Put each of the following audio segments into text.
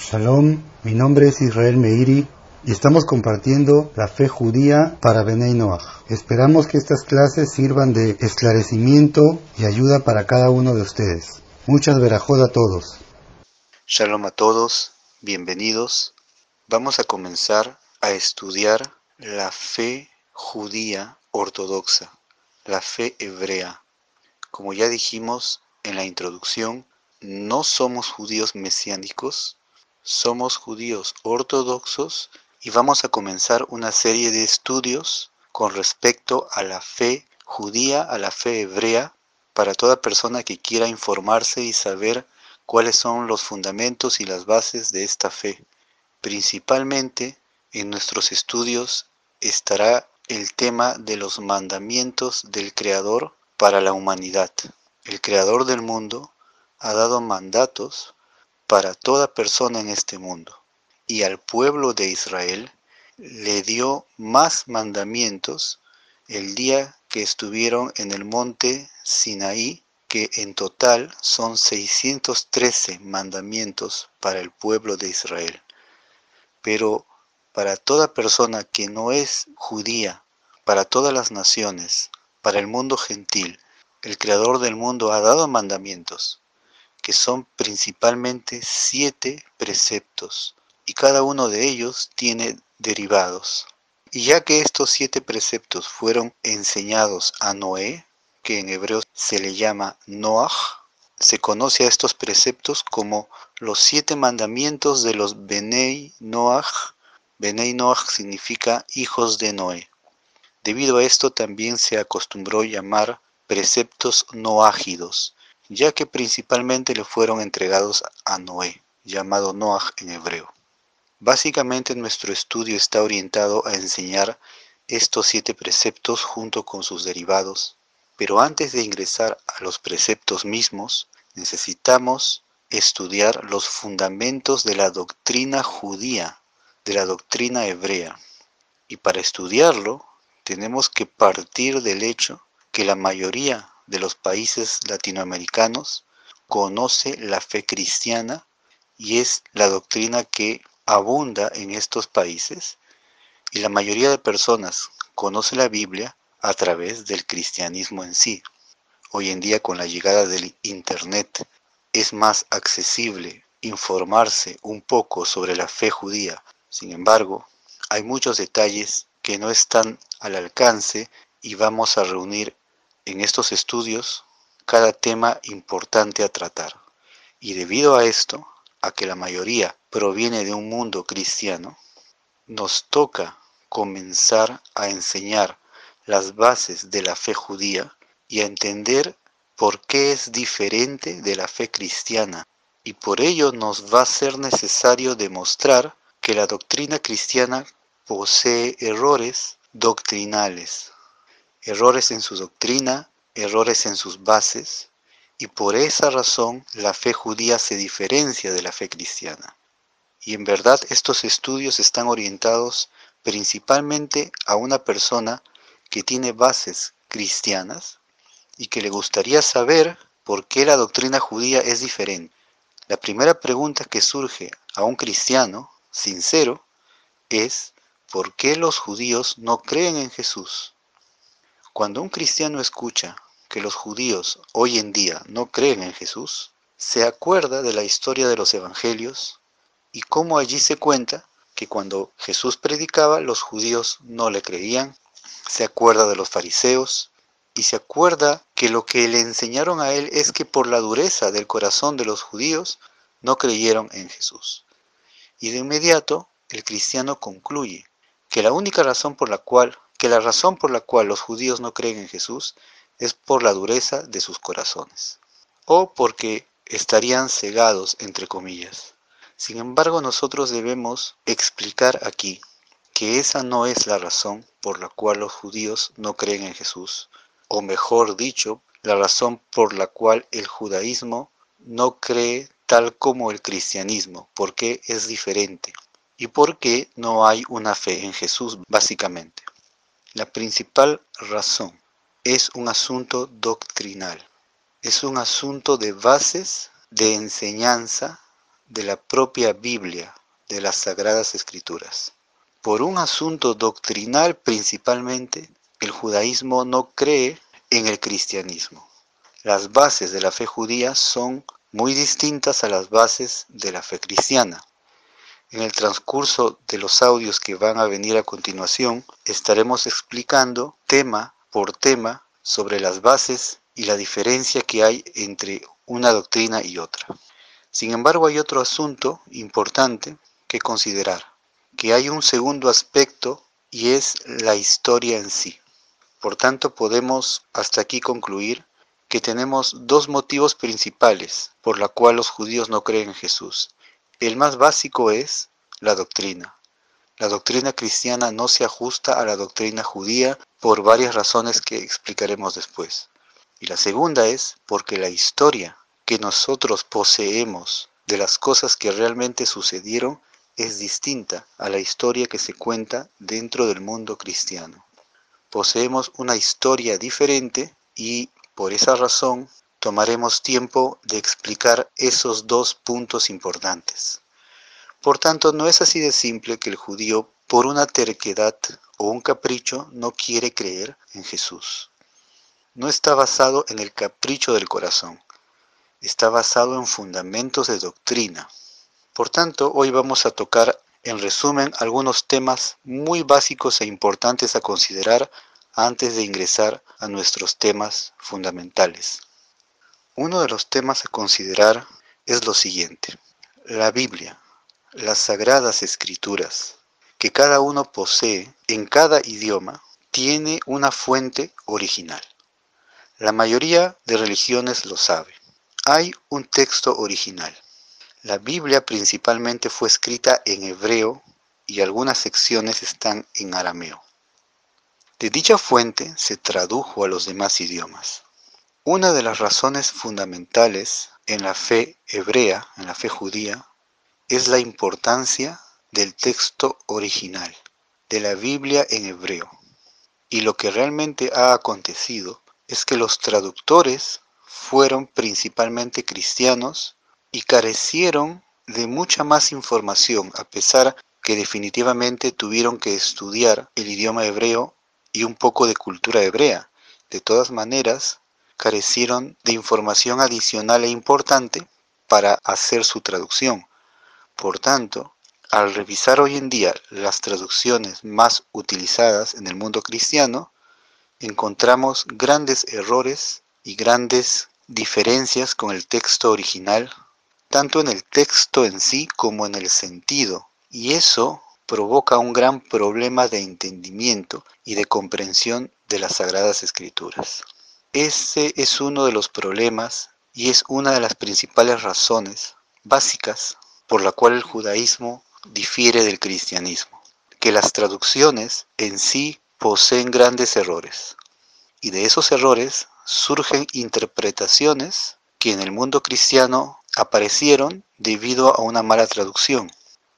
Shalom, mi nombre es Israel Meiri y estamos compartiendo la fe judía para Benei Noach. Esperamos que estas clases sirvan de esclarecimiento y ayuda para cada uno de ustedes. Muchas verajod a todos. Shalom a todos, bienvenidos. Vamos a comenzar a estudiar la fe judía ortodoxa, la fe hebrea. Como ya dijimos en la introducción, no somos judíos mesiánicos, somos judíos ortodoxos y vamos a comenzar una serie de estudios con respecto a la fe judía, a la fe hebrea, para toda persona que quiera informarse y saber cuáles son los fundamentos y las bases de esta fe. Principalmente en nuestros estudios estará el tema de los mandamientos del Creador para la humanidad. El Creador del mundo ha dado mandatos para toda persona en este mundo. Y al pueblo de Israel le dio más mandamientos el día que estuvieron en el monte Sinaí, que en total son 613 mandamientos para el pueblo de Israel. Pero para toda persona que no es judía, para todas las naciones, para el mundo gentil, el Creador del mundo ha dado mandamientos que son principalmente siete preceptos, y cada uno de ellos tiene derivados. Y ya que estos siete preceptos fueron enseñados a Noé, que en hebreo se le llama Noach, se conoce a estos preceptos como los siete mandamientos de los Benei Noach. Benei Noach significa hijos de Noé. Debido a esto también se acostumbró llamar preceptos noágidos, ya que principalmente le fueron entregados a Noé, llamado Noach en hebreo. Básicamente nuestro estudio está orientado a enseñar estos siete preceptos junto con sus derivados, pero antes de ingresar a los preceptos mismos, necesitamos estudiar los fundamentos de la doctrina judía, de la doctrina hebrea. Y para estudiarlo, tenemos que partir del hecho que la mayoría de los países latinoamericanos conoce la fe cristiana y es la doctrina que abunda en estos países y la mayoría de personas conoce la Biblia a través del cristianismo en sí. Hoy en día con la llegada del Internet es más accesible informarse un poco sobre la fe judía. Sin embargo, hay muchos detalles que no están al alcance y vamos a reunir en estos estudios cada tema importante a tratar. Y debido a esto, a que la mayoría proviene de un mundo cristiano, nos toca comenzar a enseñar las bases de la fe judía y a entender por qué es diferente de la fe cristiana. Y por ello nos va a ser necesario demostrar que la doctrina cristiana posee errores doctrinales errores en su doctrina, errores en sus bases, y por esa razón la fe judía se diferencia de la fe cristiana. Y en verdad estos estudios están orientados principalmente a una persona que tiene bases cristianas y que le gustaría saber por qué la doctrina judía es diferente. La primera pregunta que surge a un cristiano sincero es ¿por qué los judíos no creen en Jesús? Cuando un cristiano escucha que los judíos hoy en día no creen en Jesús, se acuerda de la historia de los evangelios y cómo allí se cuenta que cuando Jesús predicaba los judíos no le creían, se acuerda de los fariseos y se acuerda que lo que le enseñaron a él es que por la dureza del corazón de los judíos no creyeron en Jesús. Y de inmediato el cristiano concluye que la única razón por la cual que la razón por la cual los judíos no creen en Jesús es por la dureza de sus corazones, o porque estarían cegados, entre comillas. Sin embargo, nosotros debemos explicar aquí que esa no es la razón por la cual los judíos no creen en Jesús, o mejor dicho, la razón por la cual el judaísmo no cree tal como el cristianismo, porque es diferente, y porque no hay una fe en Jesús, básicamente. La principal razón es un asunto doctrinal, es un asunto de bases, de enseñanza, de la propia Biblia, de las Sagradas Escrituras. Por un asunto doctrinal principalmente, el judaísmo no cree en el cristianismo. Las bases de la fe judía son muy distintas a las bases de la fe cristiana. En el transcurso de los audios que van a venir a continuación, estaremos explicando tema por tema sobre las bases y la diferencia que hay entre una doctrina y otra. Sin embargo, hay otro asunto importante que considerar, que hay un segundo aspecto y es la historia en sí. Por tanto, podemos hasta aquí concluir que tenemos dos motivos principales por la cual los judíos no creen en Jesús. El más básico es la doctrina. La doctrina cristiana no se ajusta a la doctrina judía por varias razones que explicaremos después. Y la segunda es porque la historia que nosotros poseemos de las cosas que realmente sucedieron es distinta a la historia que se cuenta dentro del mundo cristiano. Poseemos una historia diferente y por esa razón tomaremos tiempo de explicar esos dos puntos importantes. Por tanto, no es así de simple que el judío, por una terquedad o un capricho, no quiere creer en Jesús. No está basado en el capricho del corazón, está basado en fundamentos de doctrina. Por tanto, hoy vamos a tocar en resumen algunos temas muy básicos e importantes a considerar antes de ingresar a nuestros temas fundamentales. Uno de los temas a considerar es lo siguiente. La Biblia, las sagradas escrituras, que cada uno posee en cada idioma, tiene una fuente original. La mayoría de religiones lo sabe. Hay un texto original. La Biblia principalmente fue escrita en hebreo y algunas secciones están en arameo. De dicha fuente se tradujo a los demás idiomas. Una de las razones fundamentales en la fe hebrea, en la fe judía, es la importancia del texto original, de la Biblia en hebreo. Y lo que realmente ha acontecido es que los traductores fueron principalmente cristianos y carecieron de mucha más información, a pesar que definitivamente tuvieron que estudiar el idioma hebreo y un poco de cultura hebrea. De todas maneras, carecieron de información adicional e importante para hacer su traducción. Por tanto, al revisar hoy en día las traducciones más utilizadas en el mundo cristiano, encontramos grandes errores y grandes diferencias con el texto original, tanto en el texto en sí como en el sentido, y eso provoca un gran problema de entendimiento y de comprensión de las Sagradas Escrituras. Ese es uno de los problemas y es una de las principales razones básicas por la cual el judaísmo difiere del cristianismo, que las traducciones en sí poseen grandes errores. Y de esos errores surgen interpretaciones que en el mundo cristiano aparecieron debido a una mala traducción.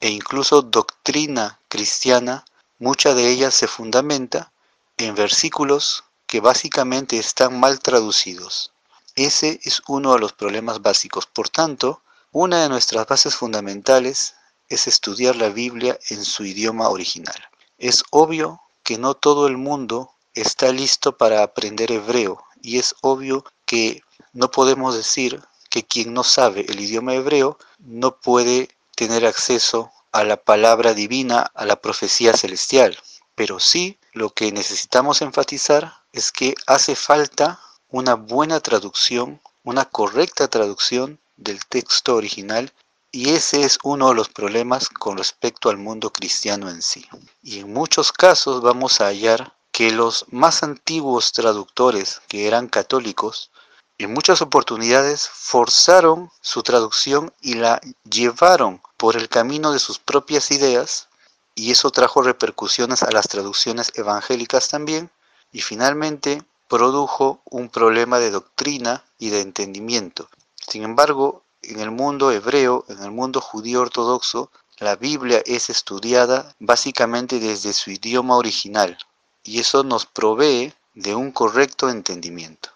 E incluso doctrina cristiana, mucha de ella se fundamenta en versículos que básicamente están mal traducidos. Ese es uno de los problemas básicos. Por tanto, una de nuestras bases fundamentales es estudiar la Biblia en su idioma original. Es obvio que no todo el mundo está listo para aprender hebreo y es obvio que no podemos decir que quien no sabe el idioma hebreo no puede tener acceso a la palabra divina, a la profecía celestial. Pero sí lo que necesitamos enfatizar es que hace falta una buena traducción, una correcta traducción del texto original y ese es uno de los problemas con respecto al mundo cristiano en sí. Y en muchos casos vamos a hallar que los más antiguos traductores, que eran católicos, en muchas oportunidades forzaron su traducción y la llevaron por el camino de sus propias ideas, y eso trajo repercusiones a las traducciones evangélicas también, y finalmente produjo un problema de doctrina y de entendimiento. Sin embargo, en el mundo hebreo, en el mundo judío ortodoxo, la Biblia es estudiada básicamente desde su idioma original y eso nos provee de un correcto entendimiento.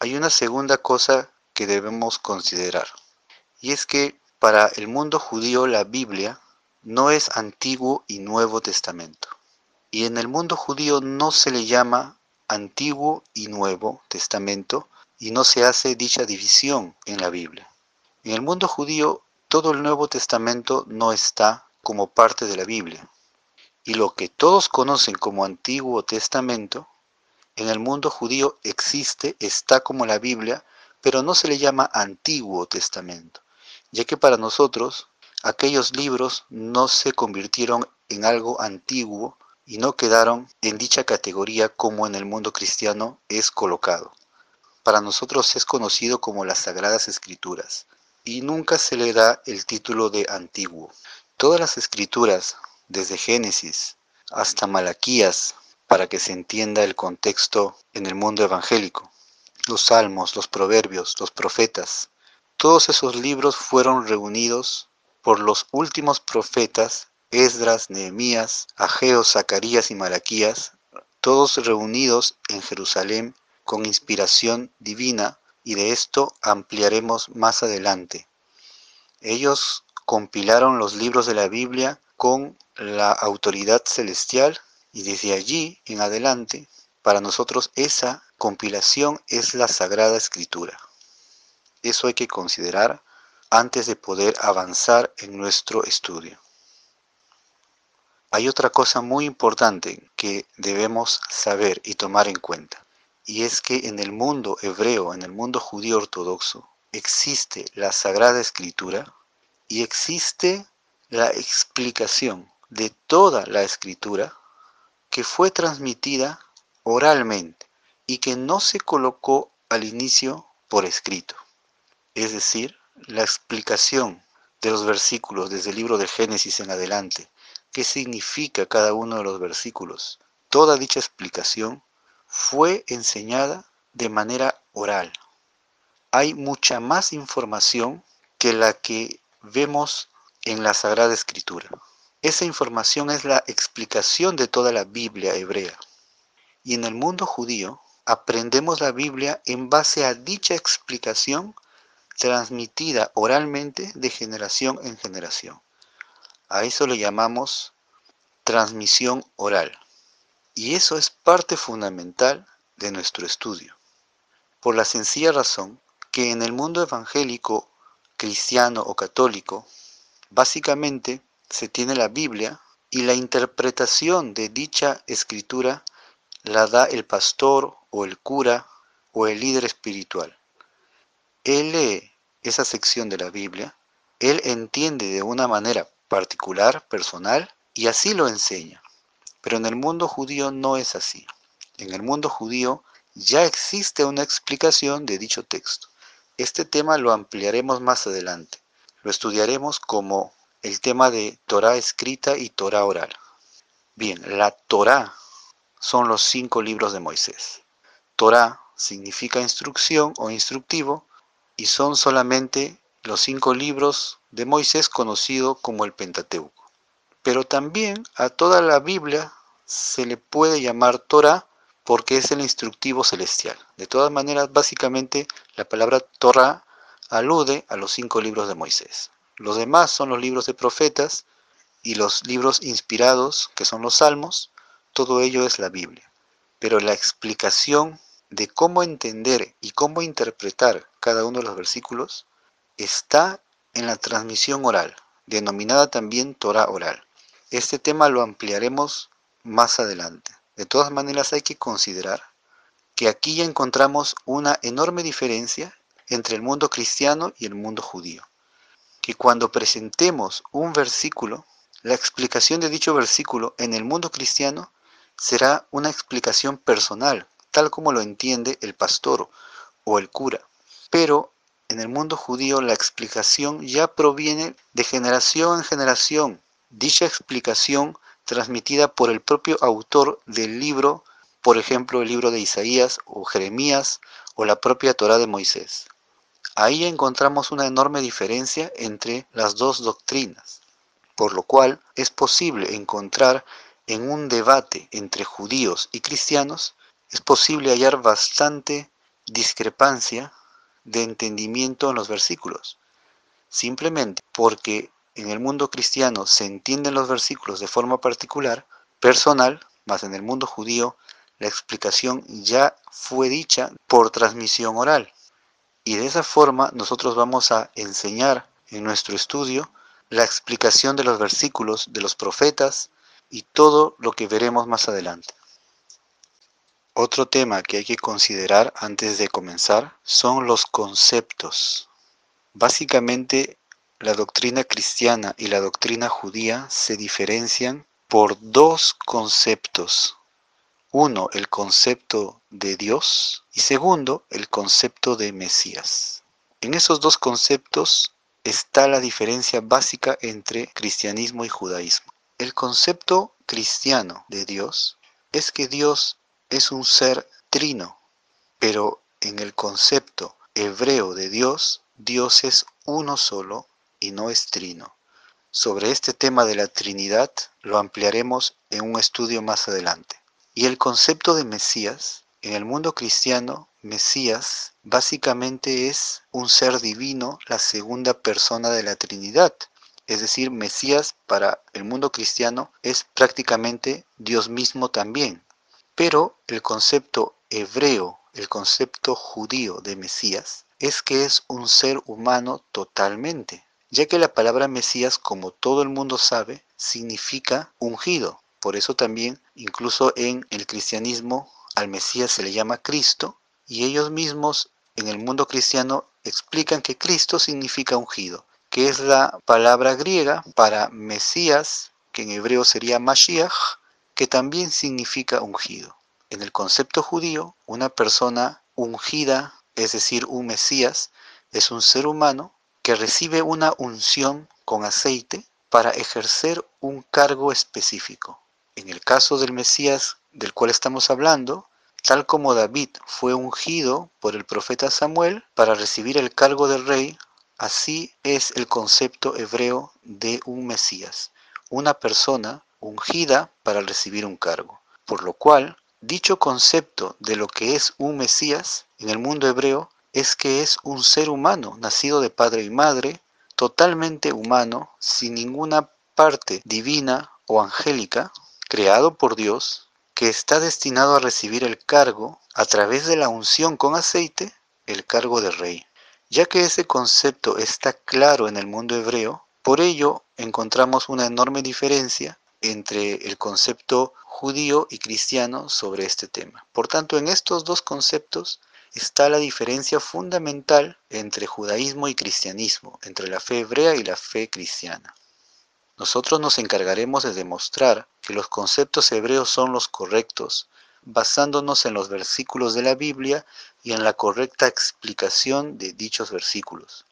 Hay una segunda cosa que debemos considerar y es que para el mundo judío la Biblia no es Antiguo y Nuevo Testamento. Y en el mundo judío no se le llama Antiguo y Nuevo Testamento y no se hace dicha división en la Biblia. En el mundo judío todo el Nuevo Testamento no está como parte de la Biblia. Y lo que todos conocen como Antiguo Testamento, en el mundo judío existe, está como la Biblia, pero no se le llama Antiguo Testamento, ya que para nosotros aquellos libros no se convirtieron en algo antiguo y no quedaron en dicha categoría como en el mundo cristiano es colocado. Para nosotros es conocido como las Sagradas Escrituras y nunca se le da el título de antiguo. Todas las escrituras, desde Génesis hasta Malaquías, para que se entienda el contexto en el mundo evangélico, los salmos, los proverbios, los profetas, todos esos libros fueron reunidos por los últimos profetas, Esdras, Nehemías, Ageo, Zacarías y Malaquías, todos reunidos en Jerusalén con inspiración divina, y de esto ampliaremos más adelante. Ellos compilaron los libros de la Biblia con la autoridad celestial y desde allí en adelante, para nosotros esa compilación es la Sagrada Escritura. Eso hay que considerar antes de poder avanzar en nuestro estudio. Hay otra cosa muy importante que debemos saber y tomar en cuenta, y es que en el mundo hebreo, en el mundo judío ortodoxo, existe la Sagrada Escritura y existe la explicación de toda la Escritura que fue transmitida oralmente y que no se colocó al inicio por escrito. Es decir, la explicación de los versículos desde el libro de Génesis en adelante, qué significa cada uno de los versículos, toda dicha explicación fue enseñada de manera oral. Hay mucha más información que la que vemos en la Sagrada Escritura. Esa información es la explicación de toda la Biblia hebrea. Y en el mundo judío aprendemos la Biblia en base a dicha explicación transmitida oralmente de generación en generación. A eso le llamamos transmisión oral. Y eso es parte fundamental de nuestro estudio. Por la sencilla razón que en el mundo evangélico, cristiano o católico, básicamente se tiene la Biblia y la interpretación de dicha escritura la da el pastor o el cura o el líder espiritual él lee esa sección de la Biblia, él entiende de una manera particular, personal, y así lo enseña. Pero en el mundo judío no es así. En el mundo judío ya existe una explicación de dicho texto. Este tema lo ampliaremos más adelante. Lo estudiaremos como el tema de Torah escrita y Torah oral. Bien, la Torah son los cinco libros de Moisés. Torah significa instrucción o instructivo y son solamente los cinco libros de Moisés conocido como el Pentateuco. Pero también a toda la Biblia se le puede llamar Torah porque es el instructivo celestial. De todas maneras, básicamente la palabra Torah alude a los cinco libros de Moisés. Los demás son los libros de profetas y los libros inspirados, que son los salmos, todo ello es la Biblia. Pero la explicación de cómo entender y cómo interpretar cada uno de los versículos está en la transmisión oral, denominada también Torah oral. Este tema lo ampliaremos más adelante. De todas maneras hay que considerar que aquí ya encontramos una enorme diferencia entre el mundo cristiano y el mundo judío. Que cuando presentemos un versículo, la explicación de dicho versículo en el mundo cristiano será una explicación personal, tal como lo entiende el pastor o el cura. Pero en el mundo judío la explicación ya proviene de generación en generación. Dicha explicación transmitida por el propio autor del libro, por ejemplo el libro de Isaías o Jeremías o la propia Torah de Moisés. Ahí encontramos una enorme diferencia entre las dos doctrinas, por lo cual es posible encontrar en un debate entre judíos y cristianos es posible hallar bastante discrepancia de entendimiento en los versículos. simplemente porque en el mundo cristiano se entienden los versículos de forma particular, personal, más en el mundo judío la explicación ya fue dicha por transmisión oral. Y de esa forma nosotros vamos a enseñar en nuestro estudio la explicación de los versículos de los profetas y todo lo que veremos más adelante. Otro tema que hay que considerar antes de comenzar son los conceptos. Básicamente, la doctrina cristiana y la doctrina judía se diferencian por dos conceptos. Uno, el concepto de Dios y segundo, el concepto de Mesías. En esos dos conceptos está la diferencia básica entre cristianismo y judaísmo. El concepto cristiano de Dios es que Dios es un ser trino, pero en el concepto hebreo de Dios, Dios es uno solo y no es trino. Sobre este tema de la Trinidad lo ampliaremos en un estudio más adelante. Y el concepto de Mesías, en el mundo cristiano, Mesías básicamente es un ser divino, la segunda persona de la Trinidad. Es decir, Mesías para el mundo cristiano es prácticamente Dios mismo también. Pero el concepto hebreo, el concepto judío de Mesías, es que es un ser humano totalmente ya que la palabra Mesías, como todo el mundo sabe, significa ungido. Por eso también, incluso en el cristianismo, al Mesías se le llama Cristo, y ellos mismos en el mundo cristiano explican que Cristo significa ungido, que es la palabra griega para Mesías, que en hebreo sería Mashiach, que también significa ungido. En el concepto judío, una persona ungida, es decir, un Mesías, es un ser humano que recibe una unción con aceite para ejercer un cargo específico. En el caso del Mesías del cual estamos hablando, tal como David fue ungido por el profeta Samuel para recibir el cargo de rey, así es el concepto hebreo de un Mesías, una persona ungida para recibir un cargo. Por lo cual, dicho concepto de lo que es un Mesías en el mundo hebreo es que es un ser humano, nacido de padre y madre, totalmente humano, sin ninguna parte divina o angélica, creado por Dios, que está destinado a recibir el cargo, a través de la unción con aceite, el cargo de rey. Ya que ese concepto está claro en el mundo hebreo, por ello encontramos una enorme diferencia entre el concepto judío y cristiano sobre este tema. Por tanto, en estos dos conceptos está la diferencia fundamental entre judaísmo y cristianismo, entre la fe hebrea y la fe cristiana. Nosotros nos encargaremos de demostrar que los conceptos hebreos son los correctos, basándonos en los versículos de la Biblia y en la correcta explicación de dichos versículos.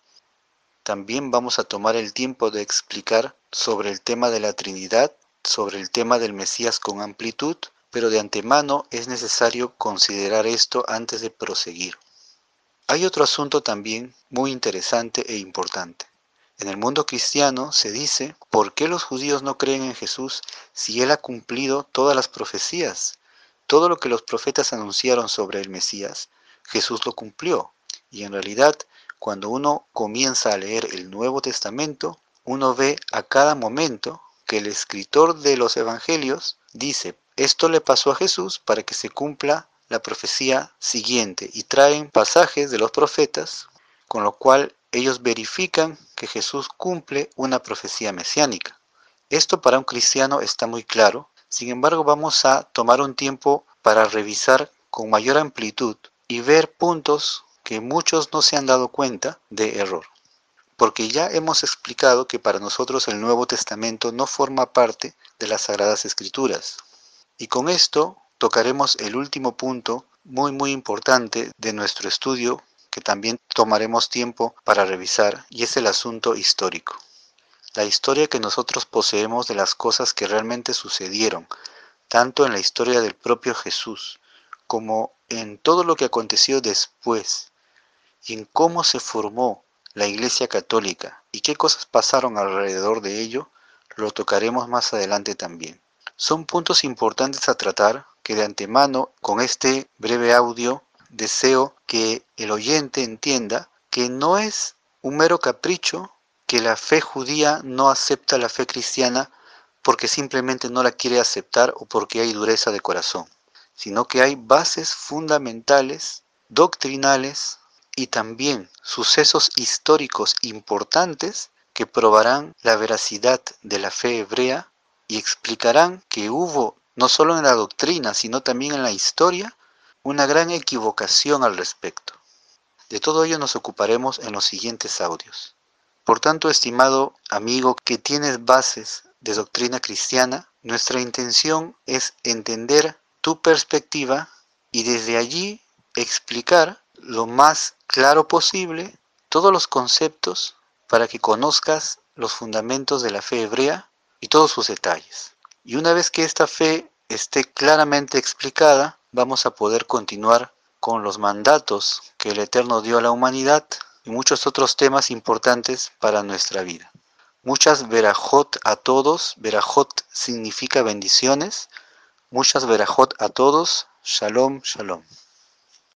También vamos a tomar el tiempo de explicar sobre el tema de la Trinidad, sobre el tema del Mesías con amplitud pero de antemano es necesario considerar esto antes de proseguir. Hay otro asunto también muy interesante e importante. En el mundo cristiano se dice, ¿por qué los judíos no creen en Jesús si Él ha cumplido todas las profecías? Todo lo que los profetas anunciaron sobre el Mesías, Jesús lo cumplió. Y en realidad, cuando uno comienza a leer el Nuevo Testamento, uno ve a cada momento que el escritor de los Evangelios dice, esto le pasó a Jesús para que se cumpla la profecía siguiente y traen pasajes de los profetas, con lo cual ellos verifican que Jesús cumple una profecía mesiánica. Esto para un cristiano está muy claro, sin embargo vamos a tomar un tiempo para revisar con mayor amplitud y ver puntos que muchos no se han dado cuenta de error. Porque ya hemos explicado que para nosotros el Nuevo Testamento no forma parte de las Sagradas Escrituras, y con esto tocaremos el último punto muy muy importante de nuestro estudio que también tomaremos tiempo para revisar y es el asunto histórico. La historia que nosotros poseemos de las cosas que realmente sucedieron, tanto en la historia del propio Jesús como en todo lo que aconteció después y en cómo se formó la Iglesia Católica y qué cosas pasaron alrededor de ello, lo tocaremos más adelante también. Son puntos importantes a tratar que de antemano con este breve audio deseo que el oyente entienda que no es un mero capricho que la fe judía no acepta la fe cristiana porque simplemente no la quiere aceptar o porque hay dureza de corazón, sino que hay bases fundamentales, doctrinales y también sucesos históricos importantes que probarán la veracidad de la fe hebrea y explicarán que hubo, no solo en la doctrina, sino también en la historia, una gran equivocación al respecto. De todo ello nos ocuparemos en los siguientes audios. Por tanto, estimado amigo que tienes bases de doctrina cristiana, nuestra intención es entender tu perspectiva y desde allí explicar lo más claro posible todos los conceptos para que conozcas los fundamentos de la fe hebrea y todos sus detalles. Y una vez que esta fe esté claramente explicada, vamos a poder continuar con los mandatos que el Eterno dio a la humanidad y muchos otros temas importantes para nuestra vida. Muchas verajot a todos, verajot significa bendiciones, muchas verajot a todos, shalom, shalom.